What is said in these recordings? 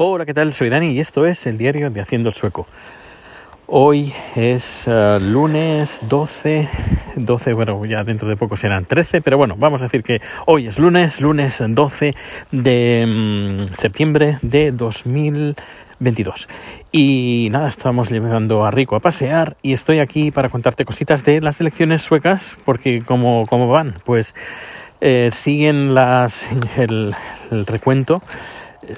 Hola, ¿qué tal? Soy Dani y esto es el diario de Haciendo el Sueco. Hoy es uh, lunes 12, 12, bueno, ya dentro de poco serán 13, pero bueno, vamos a decir que hoy es lunes, lunes 12 de um, septiembre de 2022. Y nada, estamos llevando a Rico a pasear y estoy aquí para contarte cositas de las elecciones suecas, porque como, como van, pues eh, siguen las, el recuento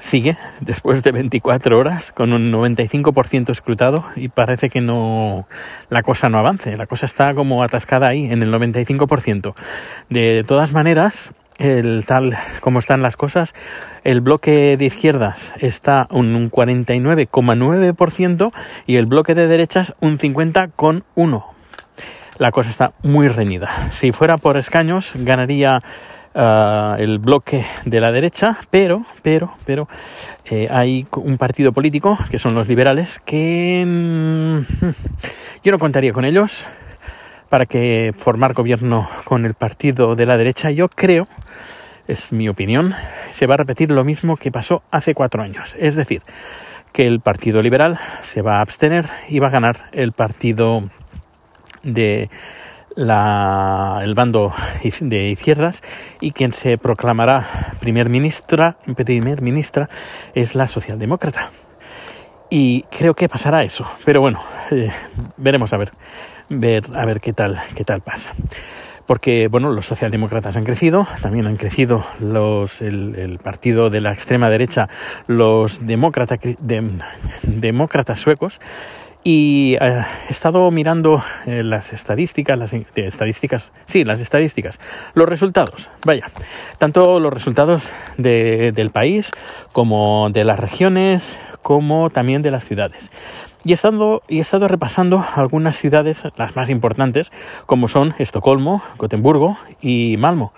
sigue después de 24 horas con un 95% escrutado y parece que no la cosa no avance, la cosa está como atascada ahí en el 95%. De todas maneras, el tal como están las cosas, el bloque de izquierdas está un 49,9% y el bloque de derechas un 50,1%. La cosa está muy reñida. Si fuera por escaños, ganaría uh, el bloque de la derecha, pero, pero, pero eh, hay un partido político, que son los liberales, que mm, yo no contaría con ellos para que formar gobierno con el partido de la derecha. Yo creo, es mi opinión, se va a repetir lo mismo que pasó hace cuatro años. Es decir, que el Partido Liberal se va a abstener y va a ganar el partido de la, el bando de izquierdas y quien se proclamará primer ministra, primer ministra es la socialdemócrata. Y creo que pasará eso. Pero bueno, eh, veremos a ver, a ver qué tal, qué tal pasa. Porque bueno, los socialdemócratas han crecido, también han crecido los, el, el partido de la extrema derecha, los demócrata, de, demócratas suecos, y eh, he estado mirando eh, las estadísticas, las estadísticas, sí, las estadísticas, los resultados, vaya, tanto los resultados de, del país como de las regiones, como también de las ciudades. Y he, estado, y he estado repasando algunas ciudades, las más importantes, como son Estocolmo, Gotemburgo y Malmo.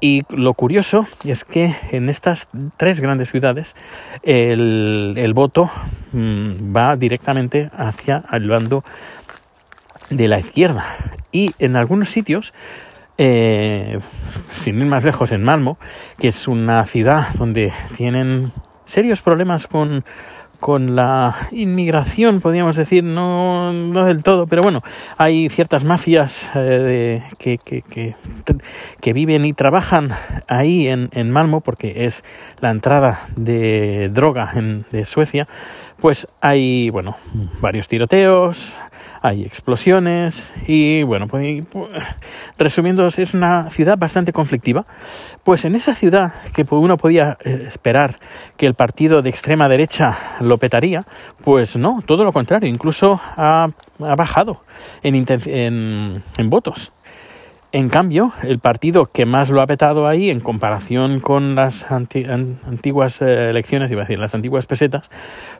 Y lo curioso es que en estas tres grandes ciudades el, el voto mmm, va directamente hacia el bando de la izquierda. Y en algunos sitios, eh, sin ir más lejos, en Malmo, que es una ciudad donde tienen serios problemas con con la inmigración, podríamos decir, no, no del todo, pero bueno, hay ciertas mafias eh, que, que, que, que, viven y trabajan ahí en, en, Malmo, porque es la entrada de droga en, de Suecia, pues hay, bueno, varios tiroteos, hay explosiones y bueno, pues, resumiendo, es una ciudad bastante conflictiva. Pues en esa ciudad que uno podía eh, esperar que el partido de extrema derecha lo petaría, pues no, todo lo contrario, incluso ha, ha bajado en, en, en votos. En cambio, el partido que más lo ha petado ahí, en comparación con las anti antiguas eh, elecciones, iba a decir, las antiguas pesetas,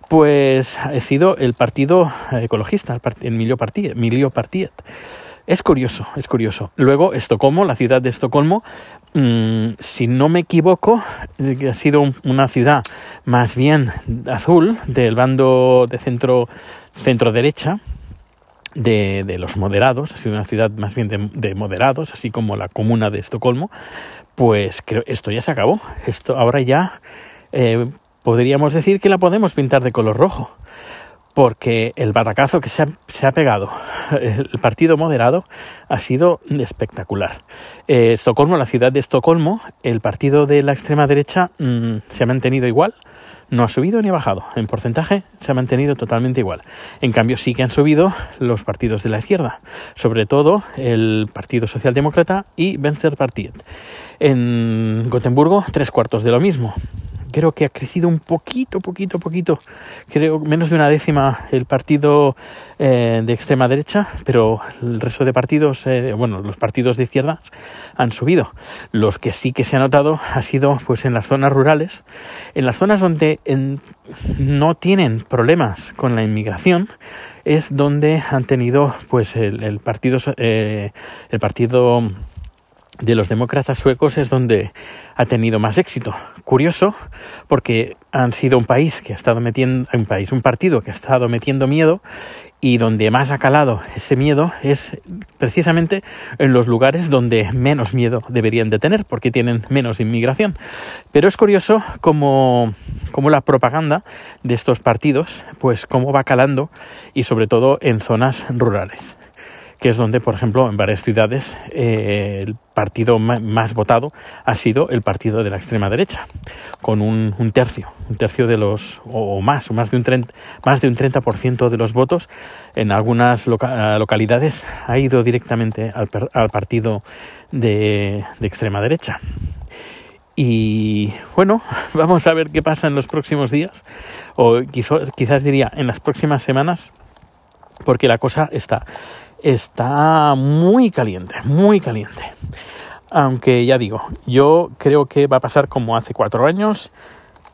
pues ha sido el partido ecologista, el, part el Milio Partiet. Es curioso, es curioso. Luego, Estocolmo, la ciudad de Estocolmo, mmm, si no me equivoco, ha sido un, una ciudad más bien azul, del bando de centro, centro derecha, de, los moderados, ha sido una ciudad más bien de, de, moderados, así como la comuna de Estocolmo, pues creo esto ya se acabó. Esto ahora ya eh, podríamos decir que la podemos pintar de color rojo, porque el batacazo que se ha, se ha pegado el partido moderado ha sido espectacular. Eh, Estocolmo, la ciudad de Estocolmo, el partido de la extrema derecha mmm, se ha mantenido igual no ha subido ni ha bajado. En porcentaje se ha mantenido totalmente igual. En cambio, sí que han subido los partidos de la izquierda, sobre todo el Partido Socialdemócrata y Venstrepartiet. En Gotemburgo, tres cuartos de lo mismo creo que ha crecido un poquito, poquito, poquito, creo menos de una décima el partido eh, de extrema derecha, pero el resto de partidos, eh, bueno, los partidos de izquierda han subido. Los que sí que se ha notado ha sido pues en las zonas rurales, en las zonas donde no tienen problemas con la inmigración, es donde han tenido pues el, el partido eh, el partido de los demócratas suecos es donde ha tenido más éxito. Curioso, porque han sido un país que ha estado metiendo, un país, un partido que ha estado metiendo miedo y donde más ha calado ese miedo es precisamente en los lugares donde menos miedo deberían de tener, porque tienen menos inmigración. Pero es curioso cómo, cómo la propaganda de estos partidos, pues cómo va calando y sobre todo en zonas rurales que es donde, por ejemplo, en varias ciudades eh, el partido más votado ha sido el partido de la extrema derecha, con un, tercio, un tercio de los, o, más, más de un 30%, más de un 30 de los votos en algunas localidades ha ido directamente al, partido de, extrema derecha. Y bueno, vamos a ver qué pasa en los próximos días, o quizás diría en las próximas semanas, porque la cosa está está muy caliente, muy caliente. Aunque ya digo, yo creo que va a pasar como hace cuatro años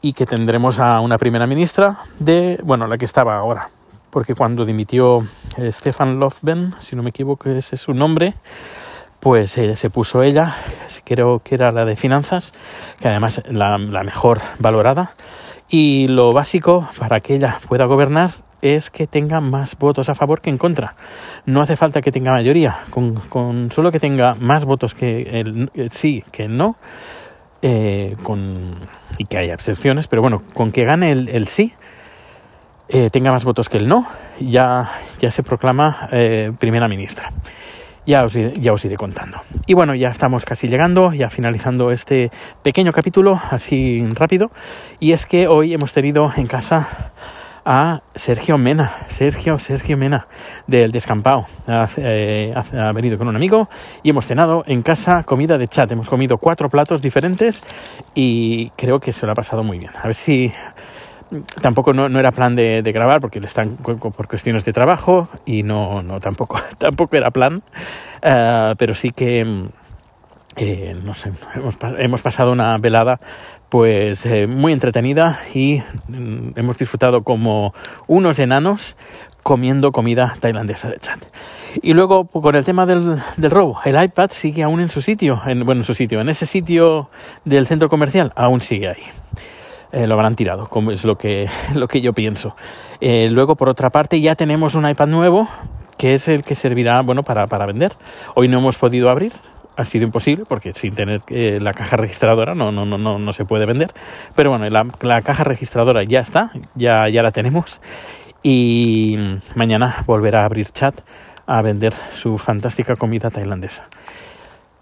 y que tendremos a una primera ministra de, bueno, la que estaba ahora. Porque cuando dimitió eh, Stefan Lofven, si no me equivoco ese es su nombre, pues eh, se puso ella, creo que era la de finanzas, que además la, la mejor valorada. Y lo básico para que ella pueda gobernar es que tenga más votos a favor que en contra. No hace falta que tenga mayoría, con, solo que tenga más votos que el, sí que el no, eh, con, y que haya excepciones, pero bueno, con que gane el, sí, eh, tenga más votos que el no, ya, ya se proclama eh, primera ministra. Ya os, ya os iré contando. Y bueno, ya estamos casi llegando, ya finalizando este pequeño capítulo, así rápido. Y es que hoy hemos tenido en casa a Sergio Mena, Sergio, Sergio Mena, del descampado. Eh, ha, venido con un amigo y hemos cenado en casa comida de chat. Hemos comido cuatro platos diferentes y creo que se lo ha pasado muy bien. A ver si tampoco no, era plan de, grabar porque le están por cuestiones de trabajo y no, no tampoco, tampoco era plan, eh, pero sí que eh, no sé, hemos, hemos, pasado una velada pues eh, muy entretenida y mm, hemos disfrutado como unos enanos comiendo comida tailandesa de chat. Y luego con el tema del, del, robo, el iPad sigue aún en su sitio, en, bueno, en su sitio, en ese sitio del centro comercial, aún sigue ahí. Eh, lo habrán tirado, como es lo que, lo que yo pienso. Eh, luego, por otra parte, ya tenemos un iPad nuevo, que es el que servirá, bueno, para, para vender. Hoy no hemos podido abrir, ha sido imposible porque sin tener eh, la caja registradora no, no, no, no, no se puede vender. Pero bueno, la, caja registradora ya está, ya, ya la tenemos y mañana volverá a abrir chat a vender su fantástica comida tailandesa.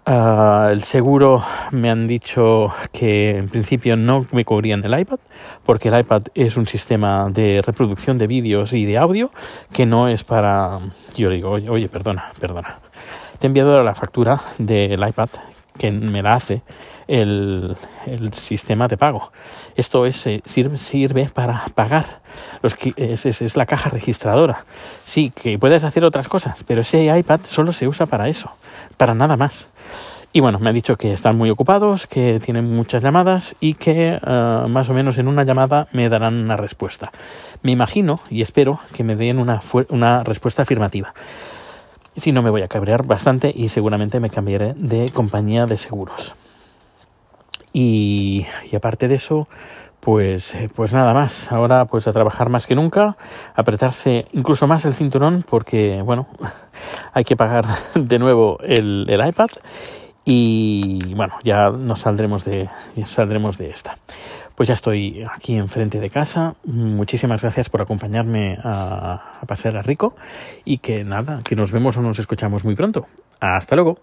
Ah, el seguro me han dicho que en principio no me cubrían el iPad porque el iPad es un sistema de reproducción de vídeos y de audio que no es para yo digo oye, oye perdona perdona te he enviado la factura del iPad que me la hace el, sistema de pago. Esto es, eh, sirve, sirve para pagar. Es, la caja registradora. Sí, que puedes hacer otras cosas, pero ese iPad solo se usa para eso, para nada más. Y bueno, me ha dicho que están muy ocupados, que tienen muchas llamadas y que eh, más o menos en una llamada me darán una respuesta. Me imagino y espero que me den una, una respuesta afirmativa. Si no, me voy a cabrear bastante y seguramente me cambiaré de compañía de seguros. Y, aparte de eso, pues, eh, pues nada más. Ahora pues a trabajar más que nunca, apretarse incluso más el cinturón porque, bueno, hay que pagar de nuevo el, el iPad y bueno, ya nos saldremos de, saldremos de esta pues ya estoy aquí enfrente de casa. Muchísimas gracias por acompañarme a, a pasear a Rico y que nada, que nos vemos o nos escuchamos muy pronto. Hasta luego.